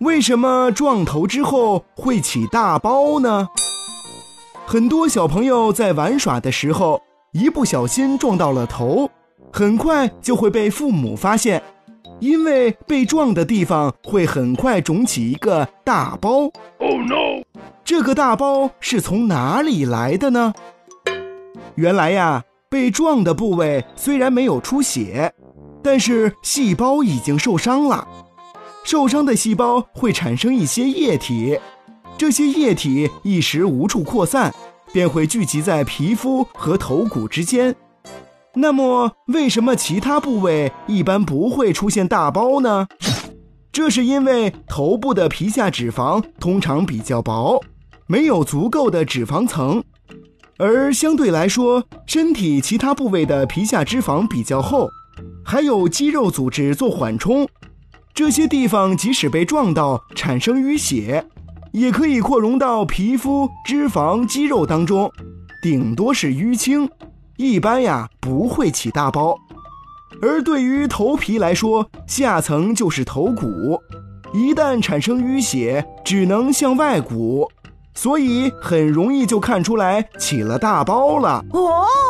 为什么撞头之后会起大包呢？很多小朋友在玩耍的时候，一不小心撞到了头，很快就会被父母发现，因为被撞的地方会很快肿起一个大包。Oh no！这个大包是从哪里来的呢？原来呀，被撞的部位虽然没有出血，但是细胞已经受伤了。受伤的细胞会产生一些液体，这些液体一时无处扩散，便会聚集在皮肤和头骨之间。那么，为什么其他部位一般不会出现大包呢？这是因为头部的皮下脂肪通常比较薄，没有足够的脂肪层，而相对来说，身体其他部位的皮下脂肪比较厚，还有肌肉组织做缓冲。这些地方即使被撞到产生淤血，也可以扩容到皮肤、脂肪、肌肉当中，顶多是淤青，一般呀不会起大包。而对于头皮来说，下层就是头骨，一旦产生淤血，只能向外鼓，所以很容易就看出来起了大包了。哦。